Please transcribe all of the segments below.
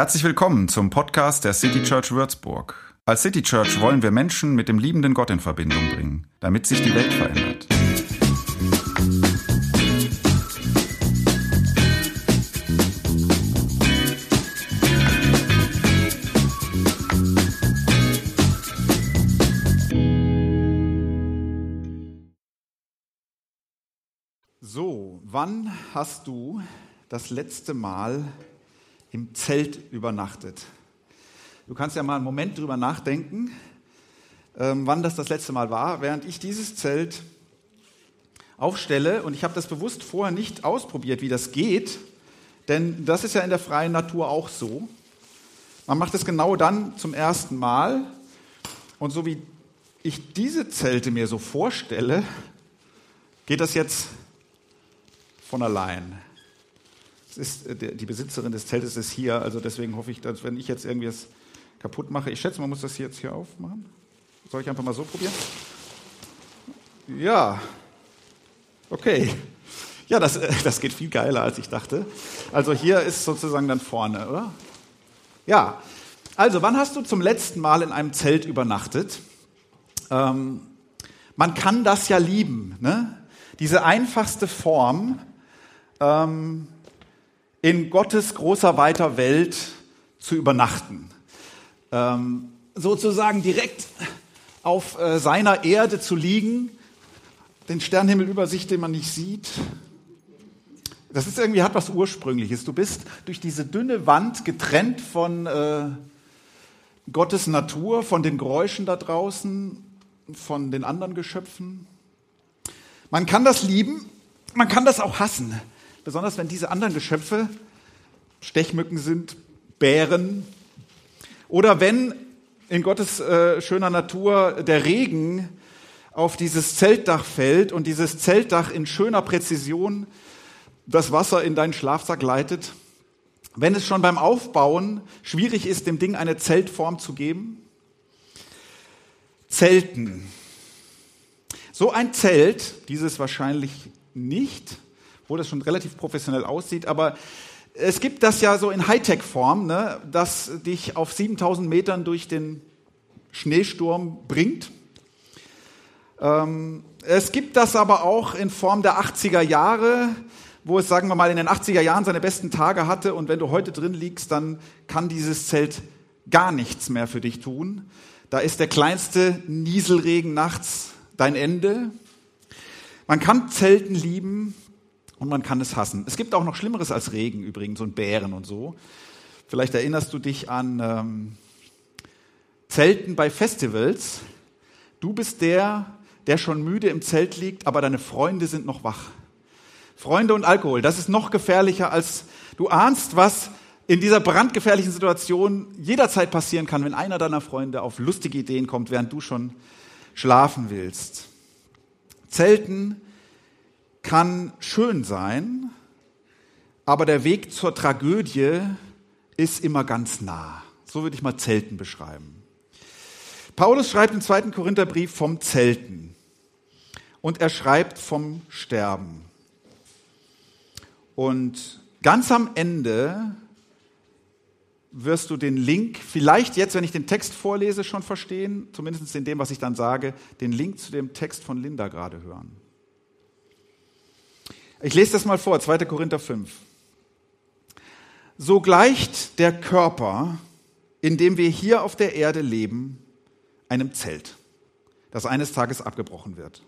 Herzlich willkommen zum Podcast der City Church Würzburg. Als City Church wollen wir Menschen mit dem liebenden Gott in Verbindung bringen, damit sich die Welt verändert. So, wann hast du das letzte Mal im Zelt übernachtet? Du kannst ja mal einen Moment drüber nachdenken, ähm, wann das das letzte Mal war, während ich dieses Zelt aufstelle. Und ich habe das bewusst vorher nicht ausprobiert, wie das geht, denn das ist ja in der freien Natur auch so. Man macht es genau dann zum ersten Mal. Und so wie ich diese Zelte mir so vorstelle, geht das jetzt von allein. Ist, äh, die Besitzerin des Zeltes ist hier, also deswegen hoffe ich, dass wenn ich jetzt irgendwie es kaputt mache, ich schätze, man muss das jetzt hier aufmachen. Soll ich einfach mal so probieren? Ja, okay. Ja, das, äh, das geht viel geiler, als ich dachte. Also hier ist sozusagen dann vorne, oder? Ja, also wann hast du zum letzten Mal in einem Zelt übernachtet? Ähm, man kann das ja lieben, ne? Diese einfachste Form, ähm, in Gottes großer, weiter Welt zu übernachten. Ähm, sozusagen direkt auf äh, seiner Erde zu liegen, den Sternenhimmel über sich, den man nicht sieht. Das ist irgendwie, hat was Ursprüngliches. Du bist durch diese dünne Wand getrennt von äh, Gottes Natur, von den Geräuschen da draußen, von den anderen Geschöpfen. Man kann das lieben, man kann das auch hassen. Besonders wenn diese anderen Geschöpfe Stechmücken sind, Bären oder wenn in Gottes äh, schöner Natur der Regen auf dieses Zeltdach fällt und dieses Zeltdach in schöner Präzision das Wasser in deinen Schlafsack leitet. Wenn es schon beim Aufbauen schwierig ist, dem Ding eine Zeltform zu geben. Zelten. So ein Zelt, dieses wahrscheinlich nicht, obwohl das schon relativ professionell aussieht. Aber es gibt das ja so in Hightech-Form, ne, das dich auf 7000 Metern durch den Schneesturm bringt. Ähm, es gibt das aber auch in Form der 80er Jahre, wo es, sagen wir mal, in den 80er Jahren seine besten Tage hatte und wenn du heute drin liegst, dann kann dieses Zelt gar nichts mehr für dich tun. Da ist der kleinste Nieselregen nachts dein Ende. Man kann Zelten lieben, und man kann es hassen. Es gibt auch noch Schlimmeres als Regen übrigens und Bären und so. Vielleicht erinnerst du dich an ähm, Zelten bei Festivals. Du bist der, der schon müde im Zelt liegt, aber deine Freunde sind noch wach. Freunde und Alkohol, das ist noch gefährlicher als du ahnst, was in dieser brandgefährlichen Situation jederzeit passieren kann, wenn einer deiner Freunde auf lustige Ideen kommt, während du schon schlafen willst. Zelten kann schön sein, aber der Weg zur Tragödie ist immer ganz nah. So würde ich mal Zelten beschreiben. Paulus schreibt im zweiten Korintherbrief vom Zelten und er schreibt vom Sterben. Und ganz am Ende wirst du den Link, vielleicht jetzt, wenn ich den Text vorlese, schon verstehen, zumindest in dem, was ich dann sage, den Link zu dem Text von Linda gerade hören. Ich lese das mal vor, 2. Korinther 5. So gleicht der Körper, in dem wir hier auf der Erde leben, einem Zelt, das eines Tages abgebrochen wird.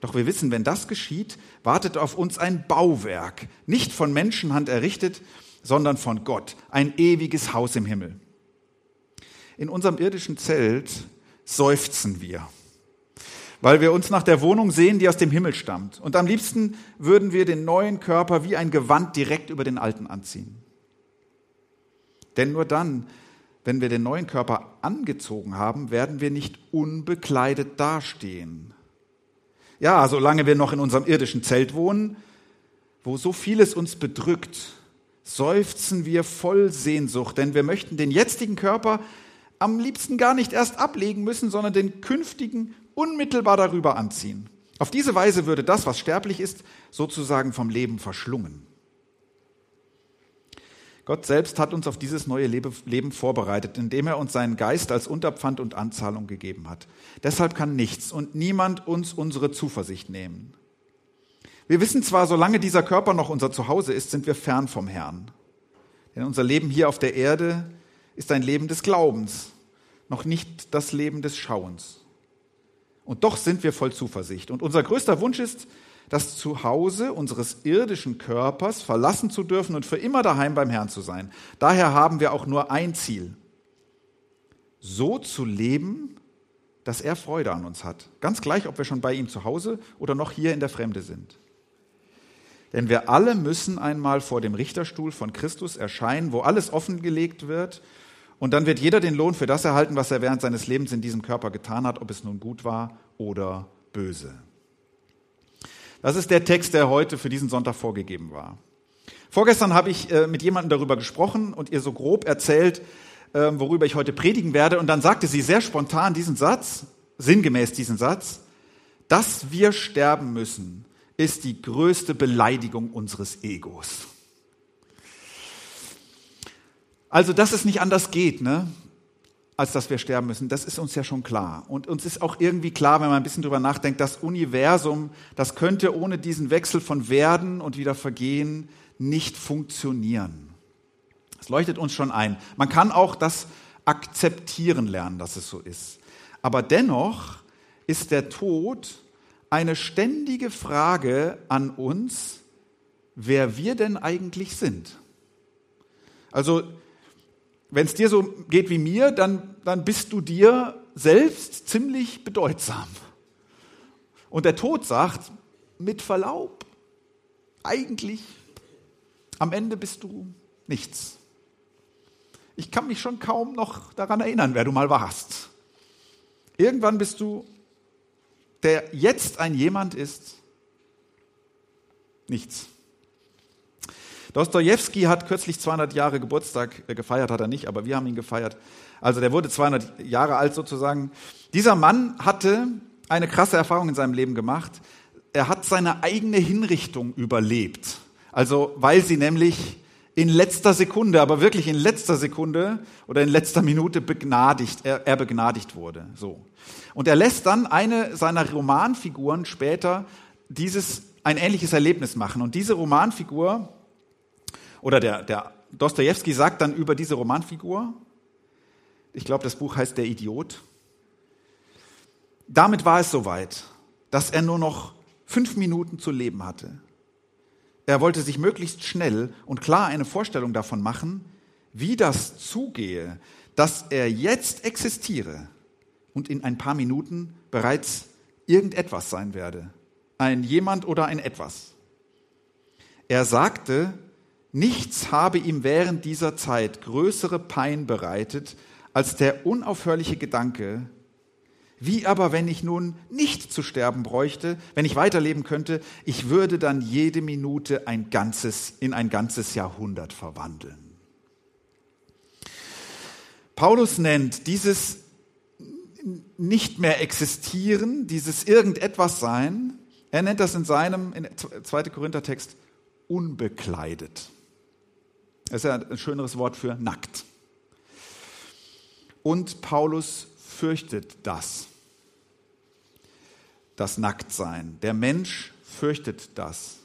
Doch wir wissen, wenn das geschieht, wartet auf uns ein Bauwerk, nicht von Menschenhand errichtet, sondern von Gott, ein ewiges Haus im Himmel. In unserem irdischen Zelt seufzen wir weil wir uns nach der Wohnung sehen, die aus dem Himmel stammt. Und am liebsten würden wir den neuen Körper wie ein Gewand direkt über den alten anziehen. Denn nur dann, wenn wir den neuen Körper angezogen haben, werden wir nicht unbekleidet dastehen. Ja, solange wir noch in unserem irdischen Zelt wohnen, wo so vieles uns bedrückt, seufzen wir voll Sehnsucht, denn wir möchten den jetzigen Körper am liebsten gar nicht erst ablegen müssen, sondern den künftigen unmittelbar darüber anziehen. Auf diese Weise würde das, was sterblich ist, sozusagen vom Leben verschlungen. Gott selbst hat uns auf dieses neue Leben vorbereitet, indem er uns seinen Geist als Unterpfand und Anzahlung gegeben hat. Deshalb kann nichts und niemand uns unsere Zuversicht nehmen. Wir wissen zwar, solange dieser Körper noch unser Zuhause ist, sind wir fern vom Herrn. Denn unser Leben hier auf der Erde ist ein Leben des Glaubens, noch nicht das Leben des Schauens. Und doch sind wir voll Zuversicht. Und unser größter Wunsch ist, das Zuhause unseres irdischen Körpers verlassen zu dürfen und für immer daheim beim Herrn zu sein. Daher haben wir auch nur ein Ziel. So zu leben, dass er Freude an uns hat. Ganz gleich, ob wir schon bei ihm zu Hause oder noch hier in der Fremde sind. Denn wir alle müssen einmal vor dem Richterstuhl von Christus erscheinen, wo alles offengelegt wird. Und dann wird jeder den Lohn für das erhalten, was er während seines Lebens in diesem Körper getan hat, ob es nun gut war oder böse. Das ist der Text, der heute für diesen Sonntag vorgegeben war. Vorgestern habe ich äh, mit jemandem darüber gesprochen und ihr so grob erzählt, äh, worüber ich heute predigen werde. Und dann sagte sie sehr spontan diesen Satz, sinngemäß diesen Satz, dass wir sterben müssen, ist die größte Beleidigung unseres Egos. Also, dass es nicht anders geht, ne? als dass wir sterben müssen. Das ist uns ja schon klar. Und uns ist auch irgendwie klar, wenn man ein bisschen drüber nachdenkt, das Universum, das könnte ohne diesen Wechsel von Werden und wieder Vergehen nicht funktionieren. Das leuchtet uns schon ein. Man kann auch das akzeptieren lernen, dass es so ist. Aber dennoch ist der Tod eine ständige Frage an uns, wer wir denn eigentlich sind. Also wenn es dir so geht wie mir, dann, dann bist du dir selbst ziemlich bedeutsam. Und der Tod sagt, mit Verlaub, eigentlich, am Ende bist du nichts. Ich kann mich schon kaum noch daran erinnern, wer du mal warst. Irgendwann bist du, der jetzt ein jemand ist, nichts. Dostoevsky hat kürzlich 200 Jahre Geburtstag äh, gefeiert, hat er nicht, aber wir haben ihn gefeiert. Also der wurde 200 Jahre alt sozusagen. Dieser Mann hatte eine krasse Erfahrung in seinem Leben gemacht. Er hat seine eigene Hinrichtung überlebt. Also weil sie nämlich in letzter Sekunde, aber wirklich in letzter Sekunde oder in letzter Minute begnadigt, er, er begnadigt wurde. So. Und er lässt dann eine seiner Romanfiguren später dieses ein ähnliches Erlebnis machen. Und diese Romanfigur oder der, der Dostoevsky sagt dann über diese Romanfigur, ich glaube, das Buch heißt Der Idiot. Damit war es soweit, dass er nur noch fünf Minuten zu leben hatte. Er wollte sich möglichst schnell und klar eine Vorstellung davon machen, wie das zugehe, dass er jetzt existiere und in ein paar Minuten bereits irgendetwas sein werde. Ein jemand oder ein etwas. Er sagte, Nichts habe ihm während dieser Zeit größere Pein bereitet als der unaufhörliche Gedanke, wie aber, wenn ich nun nicht zu sterben bräuchte, wenn ich weiterleben könnte, ich würde dann jede Minute ein ganzes, in ein ganzes Jahrhundert verwandeln. Paulus nennt dieses nicht mehr existieren, dieses irgendetwas sein, er nennt das in seinem in 2. Korinther Text unbekleidet. Das ist ja ein schöneres Wort für nackt. Und Paulus fürchtet das. Das Nacktsein. Der Mensch fürchtet das.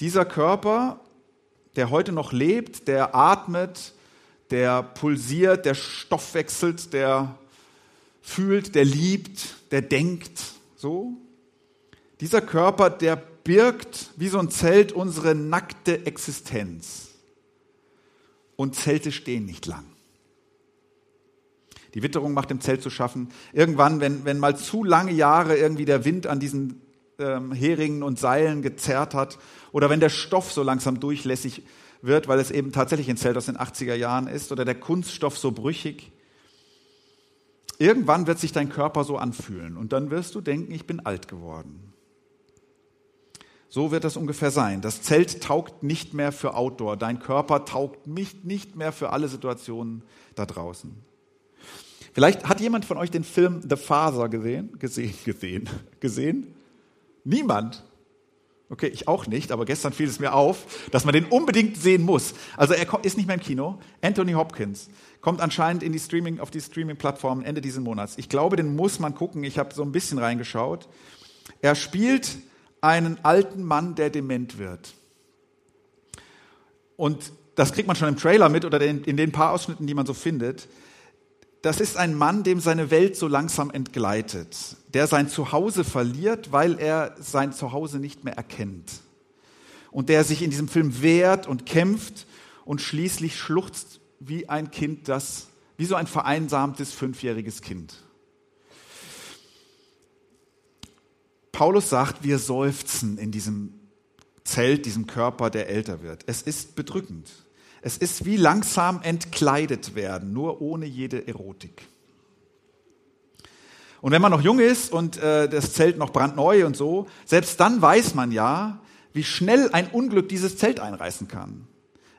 Dieser Körper, der heute noch lebt, der atmet, der pulsiert, der stoffwechselt, der fühlt, der liebt, der denkt, so. Dieser Körper, der birgt wie so ein Zelt unsere nackte Existenz und Zelte stehen nicht lang. Die Witterung macht im Zelt zu schaffen. Irgendwann, wenn, wenn mal zu lange Jahre irgendwie der Wind an diesen ähm, Heringen und Seilen gezerrt hat oder wenn der Stoff so langsam durchlässig wird, weil es eben tatsächlich ein Zelt aus den 80er Jahren ist oder der Kunststoff so brüchig, irgendwann wird sich dein Körper so anfühlen und dann wirst du denken, ich bin alt geworden. So wird das ungefähr sein. Das Zelt taugt nicht mehr für Outdoor. Dein Körper taugt nicht, nicht mehr für alle Situationen da draußen. Vielleicht hat jemand von euch den Film The Father gesehen? Gesehen, gesehen, gesehen? Niemand. Okay, ich auch nicht, aber gestern fiel es mir auf, dass man den unbedingt sehen muss. Also er ist nicht mehr im Kino. Anthony Hopkins kommt anscheinend in die Streaming, auf die Streaming-Plattform Ende dieses Monats. Ich glaube, den muss man gucken. Ich habe so ein bisschen reingeschaut. Er spielt einen alten Mann, der dement wird. Und das kriegt man schon im Trailer mit oder in den paar Ausschnitten, die man so findet. Das ist ein Mann, dem seine Welt so langsam entgleitet, der sein Zuhause verliert, weil er sein Zuhause nicht mehr erkennt. Und der sich in diesem Film wehrt und kämpft und schließlich schluchzt wie ein Kind, das, wie so ein vereinsamtes fünfjähriges Kind. Paulus sagt, wir seufzen in diesem Zelt, diesem Körper, der älter wird. Es ist bedrückend. Es ist wie langsam entkleidet werden, nur ohne jede Erotik. Und wenn man noch jung ist und äh, das Zelt noch brandneu und so, selbst dann weiß man ja, wie schnell ein Unglück dieses Zelt einreißen kann.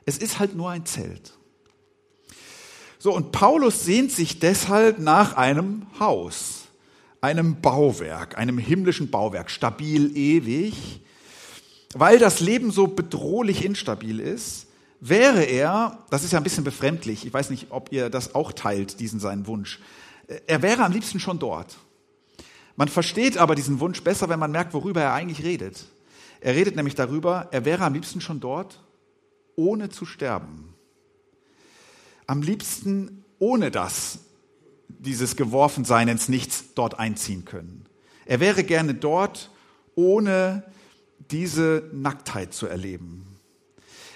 Es ist halt nur ein Zelt. So, und Paulus sehnt sich deshalb nach einem Haus, einem Bauwerk, einem himmlischen Bauwerk, stabil ewig, weil das Leben so bedrohlich instabil ist wäre er, das ist ja ein bisschen befremdlich, ich weiß nicht, ob ihr das auch teilt, diesen seinen Wunsch, er wäre am liebsten schon dort. Man versteht aber diesen Wunsch besser, wenn man merkt, worüber er eigentlich redet. Er redet nämlich darüber, er wäre am liebsten schon dort, ohne zu sterben. Am liebsten ohne das, dieses Geworfensein ins Nichts dort einziehen können. Er wäre gerne dort, ohne diese Nacktheit zu erleben.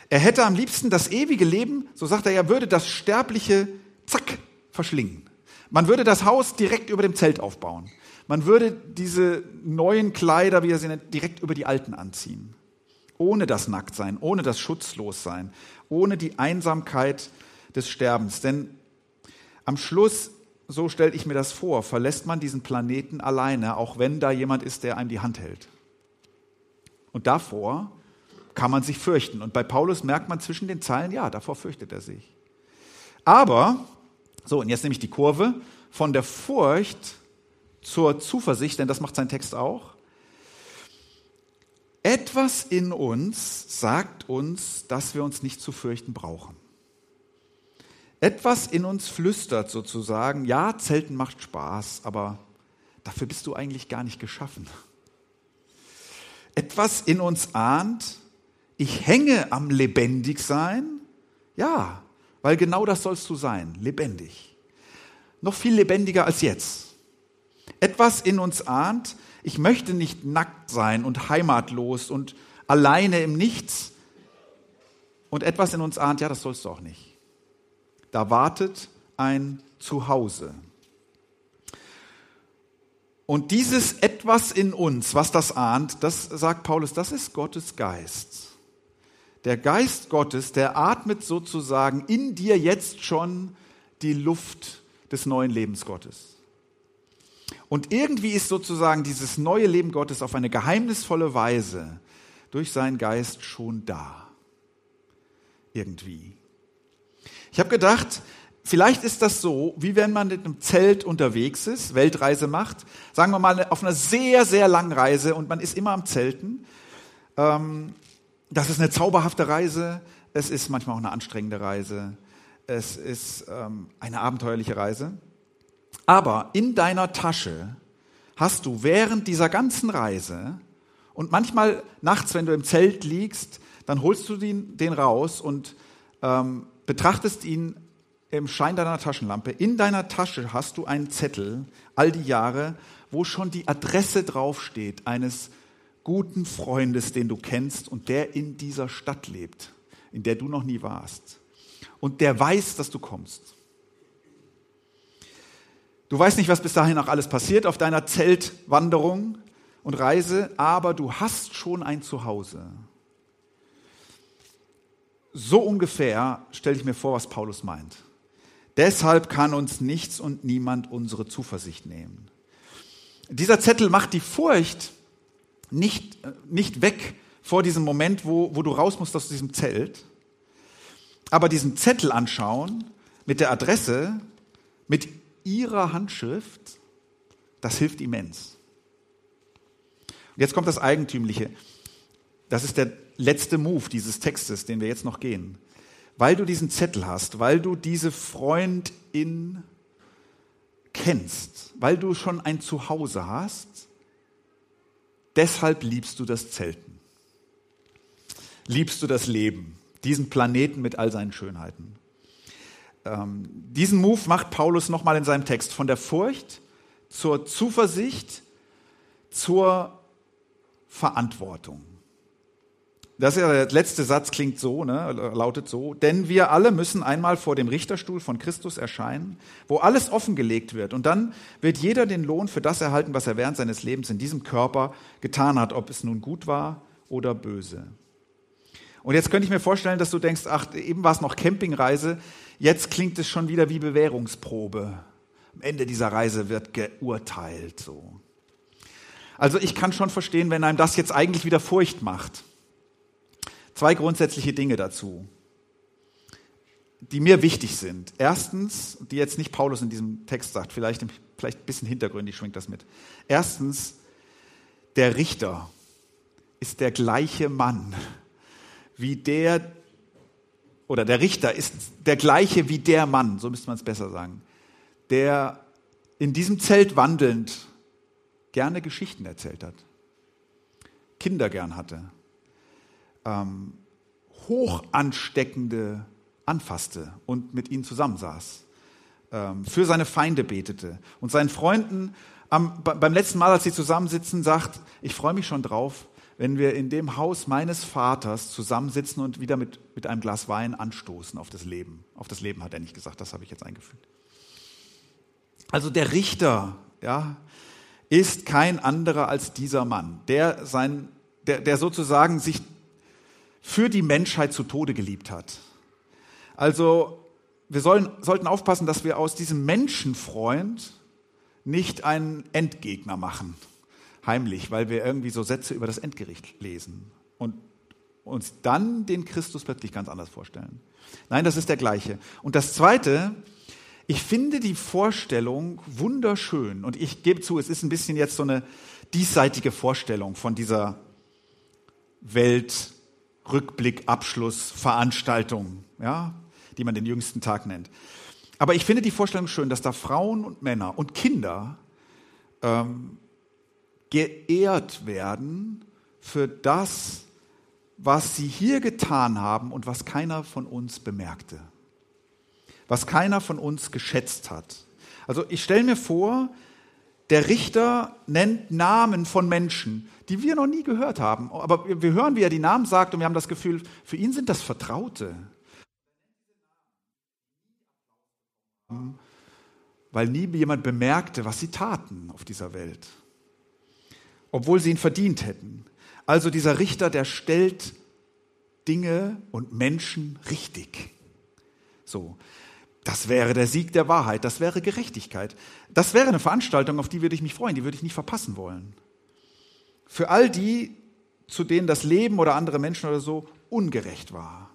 Er hätte am liebsten das ewige Leben, so sagt er ja, würde das Sterbliche zack verschlingen. Man würde das Haus direkt über dem Zelt aufbauen. Man würde diese neuen Kleider, wie er sie nennt, direkt über die alten anziehen. Ohne das Nacktsein, ohne das Schutzlossein, ohne die Einsamkeit des Sterbens. Denn am Schluss, so stelle ich mir das vor, verlässt man diesen Planeten alleine, auch wenn da jemand ist, der einem die Hand hält. Und davor kann man sich fürchten. Und bei Paulus merkt man zwischen den Zeilen, ja, davor fürchtet er sich. Aber, so, und jetzt nehme ich die Kurve, von der Furcht zur Zuversicht, denn das macht sein Text auch. Etwas in uns sagt uns, dass wir uns nicht zu fürchten brauchen. Etwas in uns flüstert sozusagen, ja, Zelten macht Spaß, aber dafür bist du eigentlich gar nicht geschaffen. Etwas in uns ahnt, ich hänge am Lebendigsein. Ja, weil genau das sollst du sein, lebendig. Noch viel lebendiger als jetzt. Etwas in uns ahnt, ich möchte nicht nackt sein und heimatlos und alleine im Nichts. Und etwas in uns ahnt, ja, das sollst du auch nicht. Da wartet ein Zuhause. Und dieses etwas in uns, was das ahnt, das sagt Paulus, das ist Gottes Geist der Geist Gottes, der atmet sozusagen in dir jetzt schon die Luft des neuen Lebens Gottes. Und irgendwie ist sozusagen dieses neue Leben Gottes auf eine geheimnisvolle Weise durch seinen Geist schon da. Irgendwie. Ich habe gedacht, vielleicht ist das so, wie wenn man mit einem Zelt unterwegs ist, Weltreise macht, sagen wir mal auf einer sehr, sehr langen Reise und man ist immer am Zelten. Ähm, das ist eine zauberhafte Reise, es ist manchmal auch eine anstrengende Reise, es ist ähm, eine abenteuerliche Reise. Aber in deiner Tasche hast du während dieser ganzen Reise und manchmal nachts, wenn du im Zelt liegst, dann holst du den, den raus und ähm, betrachtest ihn im Schein deiner Taschenlampe. In deiner Tasche hast du einen Zettel, all die Jahre, wo schon die Adresse draufsteht eines guten Freundes, den du kennst und der in dieser Stadt lebt, in der du noch nie warst. Und der weiß, dass du kommst. Du weißt nicht, was bis dahin noch alles passiert auf deiner Zeltwanderung und Reise, aber du hast schon ein Zuhause. So ungefähr stelle ich mir vor, was Paulus meint. Deshalb kann uns nichts und niemand unsere Zuversicht nehmen. Dieser Zettel macht die Furcht nicht, nicht weg vor diesem Moment, wo, wo du raus musst aus diesem Zelt, aber diesen Zettel anschauen mit der Adresse, mit ihrer Handschrift, das hilft immens. Und jetzt kommt das Eigentümliche. das ist der letzte Move dieses Textes, den wir jetzt noch gehen, weil du diesen Zettel hast, weil du diese Freundin kennst, weil du schon ein Zuhause hast, deshalb liebst du das Zelten. Liebst du das Leben, diesen Planeten mit all seinen Schönheiten. Ähm, diesen Move macht Paulus nochmal in seinem Text von der Furcht zur Zuversicht, zur Verantwortung. Das ist ja der letzte Satz klingt so, ne, lautet so, denn wir alle müssen einmal vor dem Richterstuhl von Christus erscheinen, wo alles offengelegt wird und dann wird jeder den Lohn für das erhalten, was er während seines Lebens in diesem Körper getan hat, ob es nun gut war oder böse. Und jetzt könnte ich mir vorstellen, dass du denkst, ach, eben war es noch Campingreise, jetzt klingt es schon wieder wie Bewährungsprobe. Am Ende dieser Reise wird geurteilt, so. Also ich kann schon verstehen, wenn einem das jetzt eigentlich wieder Furcht macht. Zwei grundsätzliche Dinge dazu, die mir wichtig sind. Erstens, die jetzt nicht Paulus in diesem Text sagt, vielleicht, vielleicht ein bisschen hintergründig schwingt das mit. Erstens, der Richter ist der gleiche Mann wie der, oder der Richter ist der gleiche wie der Mann, so müsste man es besser sagen, der in diesem Zelt wandelnd gerne Geschichten erzählt hat, Kinder gern hatte, ähm, hoch ansteckende anfasste und mit ihnen zusammensaß, ähm, für seine Feinde betete und seinen Freunden am, beim letzten Mal, als sie zusammensitzen, sagt, ich freue mich schon drauf, wenn wir in dem Haus meines Vaters zusammensitzen und wieder mit, mit einem Glas Wein anstoßen auf das Leben. Auf das Leben hat er nicht gesagt, das habe ich jetzt eingefügt. Also der Richter, ja, ist kein anderer als dieser Mann, der sein, der, der sozusagen sich für die Menschheit zu Tode geliebt hat. Also wir sollen, sollten aufpassen, dass wir aus diesem Menschenfreund nicht einen Endgegner machen, heimlich, weil wir irgendwie so Sätze über das Endgericht lesen und uns dann den Christus plötzlich ganz anders vorstellen. Nein, das ist der gleiche. Und das Zweite, ich finde die Vorstellung wunderschön und ich gebe zu, es ist ein bisschen jetzt so eine diesseitige Vorstellung von dieser Welt, Rückblick, Abschluss, Veranstaltung, ja, die man den jüngsten Tag nennt. Aber ich finde die Vorstellung schön, dass da Frauen und Männer und Kinder ähm, geehrt werden für das, was sie hier getan haben und was keiner von uns bemerkte, was keiner von uns geschätzt hat. Also ich stelle mir vor, der Richter nennt Namen von Menschen, die wir noch nie gehört haben. Aber wir hören, wie er die Namen sagt und wir haben das Gefühl, für ihn sind das Vertraute. Weil nie jemand bemerkte, was sie taten auf dieser Welt. Obwohl sie ihn verdient hätten. Also dieser Richter, der stellt Dinge und Menschen richtig. So. Das wäre der Sieg der Wahrheit, das wäre Gerechtigkeit. Das wäre eine Veranstaltung, auf die würde ich mich freuen, die würde ich nicht verpassen wollen. Für all die, zu denen das Leben oder andere Menschen oder so ungerecht war,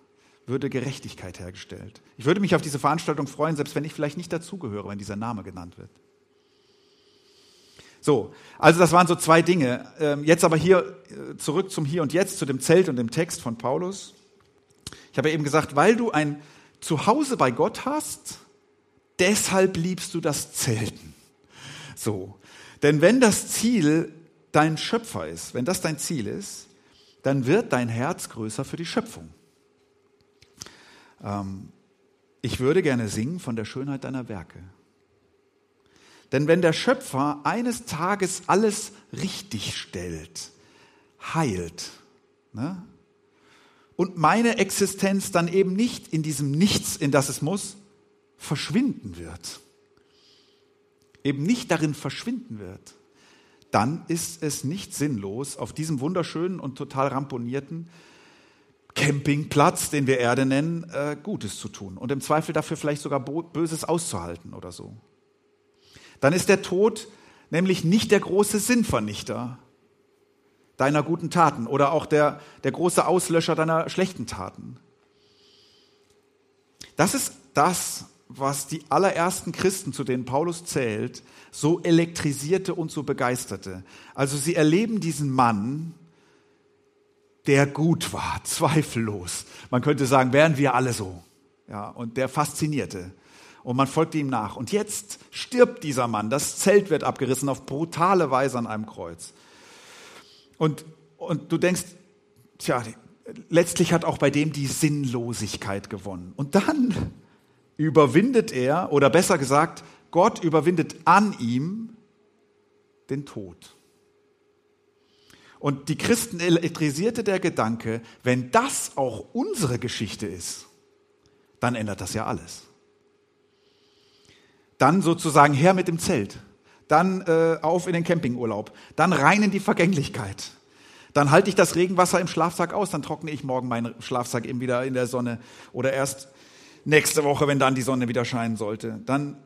würde Gerechtigkeit hergestellt. Ich würde mich auf diese Veranstaltung freuen, selbst wenn ich vielleicht nicht dazugehöre, wenn dieser Name genannt wird. So, also das waren so zwei Dinge. Ähm, jetzt aber hier äh, zurück zum Hier und Jetzt, zu dem Zelt und dem Text von Paulus. Ich habe eben gesagt, weil du ein Zuhause bei Gott hast, deshalb liebst du das Zelten. So. Denn wenn das Ziel dein Schöpfer ist, wenn das dein Ziel ist, dann wird dein Herz größer für die Schöpfung. Ähm, ich würde gerne singen von der Schönheit deiner Werke. Denn wenn der Schöpfer eines Tages alles richtig stellt, heilt, ne, und meine Existenz dann eben nicht in diesem Nichts, in das es muss, verschwinden wird, eben nicht darin verschwinden wird, dann ist es nicht sinnlos, auf diesem wunderschönen und total ramponierten Campingplatz, den wir Erde nennen, äh, Gutes zu tun und im Zweifel dafür vielleicht sogar Böses auszuhalten oder so. Dann ist der Tod nämlich nicht der große Sinnvernichter, deiner guten Taten oder auch der, der große Auslöscher deiner schlechten Taten. Das ist das, was die allerersten Christen, zu denen Paulus zählt, so elektrisierte und so begeisterte. Also sie erleben diesen Mann, der gut war, zweifellos. Man könnte sagen, wären wir alle so. Ja, und der faszinierte. Und man folgte ihm nach. Und jetzt stirbt dieser Mann. Das Zelt wird abgerissen auf brutale Weise an einem Kreuz. Und, und du denkst, tja, letztlich hat auch bei dem die Sinnlosigkeit gewonnen. Und dann überwindet er, oder besser gesagt, Gott überwindet an ihm den Tod. Und die Christen elektrisierte der Gedanke, wenn das auch unsere Geschichte ist, dann ändert das ja alles. Dann sozusagen her mit dem Zelt, dann äh, auf in den Campingurlaub, dann rein in die Vergänglichkeit. Dann halte ich das Regenwasser im Schlafsack aus, dann trockne ich morgen meinen Schlafsack eben wieder in der Sonne oder erst nächste Woche, wenn dann die Sonne wieder scheinen sollte. Dann,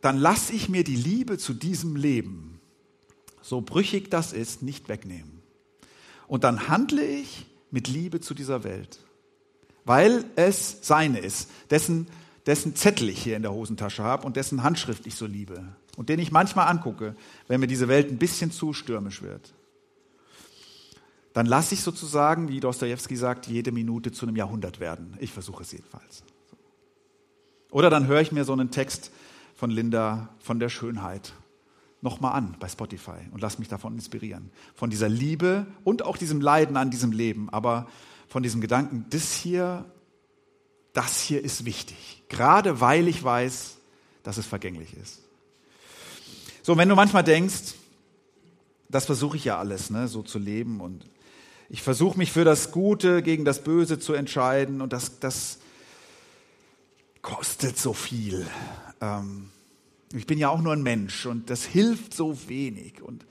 dann lasse ich mir die Liebe zu diesem Leben, so brüchig das ist, nicht wegnehmen. Und dann handle ich mit Liebe zu dieser Welt, weil es seine ist, dessen, dessen Zettel ich hier in der Hosentasche habe und dessen Handschrift ich so liebe und den ich manchmal angucke, wenn mir diese Welt ein bisschen zu stürmisch wird. Dann lasse ich sozusagen, wie Dostoevsky sagt, jede Minute zu einem Jahrhundert werden. Ich versuche es jedenfalls. Oder dann höre ich mir so einen Text von Linda von der Schönheit nochmal an bei Spotify und lass mich davon inspirieren. Von dieser Liebe und auch diesem Leiden an diesem Leben, aber von diesem Gedanken, das hier, das hier ist wichtig. Gerade weil ich weiß, dass es vergänglich ist. So, wenn du manchmal denkst, das versuche ich ja alles, ne, so zu leben und ich versuche mich für das Gute gegen das Böse zu entscheiden und das, das kostet so viel. Ähm, ich bin ja auch nur ein Mensch und das hilft so wenig. Und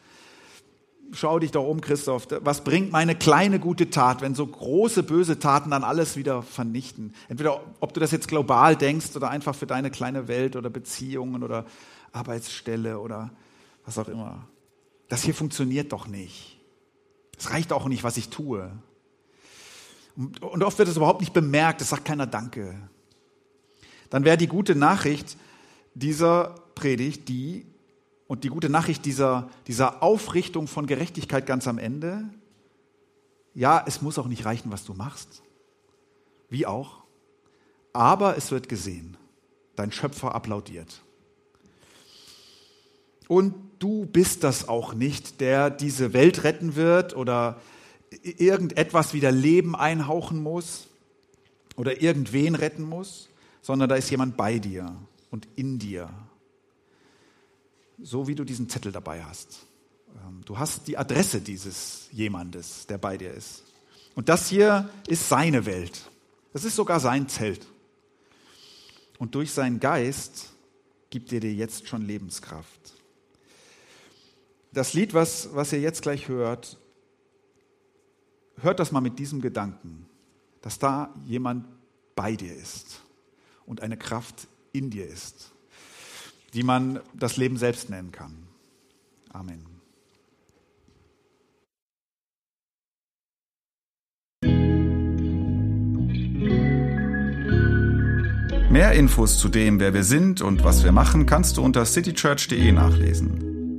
schau dich doch um, Christoph, was bringt meine kleine gute Tat, wenn so große böse Taten dann alles wieder vernichten? Entweder ob du das jetzt global denkst oder einfach für deine kleine Welt oder Beziehungen oder Arbeitsstelle oder was auch immer. Das hier funktioniert doch nicht. Es reicht auch nicht, was ich tue. Und oft wird es überhaupt nicht bemerkt, es sagt keiner Danke. Dann wäre die gute Nachricht dieser Predigt, die und die gute Nachricht dieser, dieser Aufrichtung von Gerechtigkeit ganz am Ende, ja, es muss auch nicht reichen, was du machst. Wie auch. Aber es wird gesehen. Dein Schöpfer applaudiert. Und du bist das auch nicht, der diese Welt retten wird oder irgendetwas wieder Leben einhauchen muss oder irgendwen retten muss, sondern da ist jemand bei dir und in dir so wie du diesen Zettel dabei hast. Ähm, du hast die Adresse dieses jemandes, der bei dir ist. Und das hier ist seine Welt. Das ist sogar sein Zelt. Und durch seinen Geist gibt er dir jetzt schon Lebenskraft. Das Lied, was, was ihr jetzt gleich hört, hört das mal mit diesem Gedanken, dass da jemand bei dir ist und eine Kraft in dir ist die man das Leben selbst nennen kann. Amen. Mehr Infos zu dem, wer wir sind und was wir machen, kannst du unter citychurch.de nachlesen.